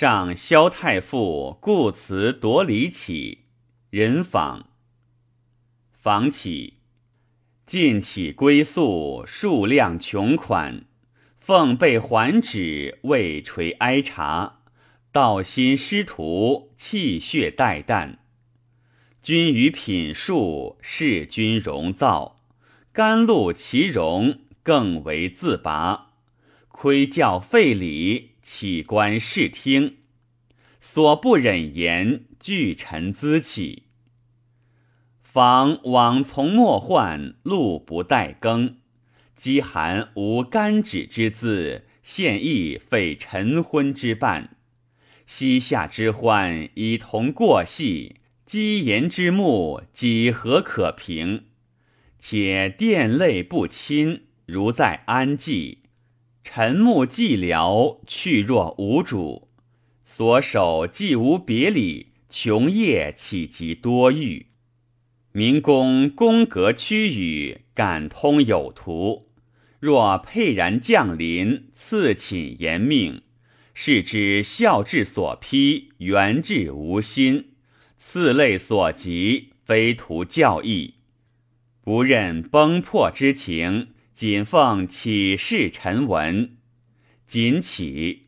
上萧太傅故辞夺礼起，人访。访起，尽起归宿，数量穷款，奉被还旨，未垂哀茶，道心师徒，气血待旦。君于品数，视君容造，甘露其容，更为自拔。窥教废礼。起观视听，所不忍言，俱臣咨起。访往从莫患，路不待耕。饥寒无甘止之资，现亦废晨昏之伴。膝下之欢，已同过隙；积言之目，几何可平？且殿泪不亲，如在安寂。沉木寂寥，去若无主；所守既无别理，穷业岂及多欲？民公宫阁区宇，感通有图。若沛然降临，赐寝延命，是之孝志所披，元志无心，次类所及，非图教义，不任崩破之情。谨奉启事臣文，谨启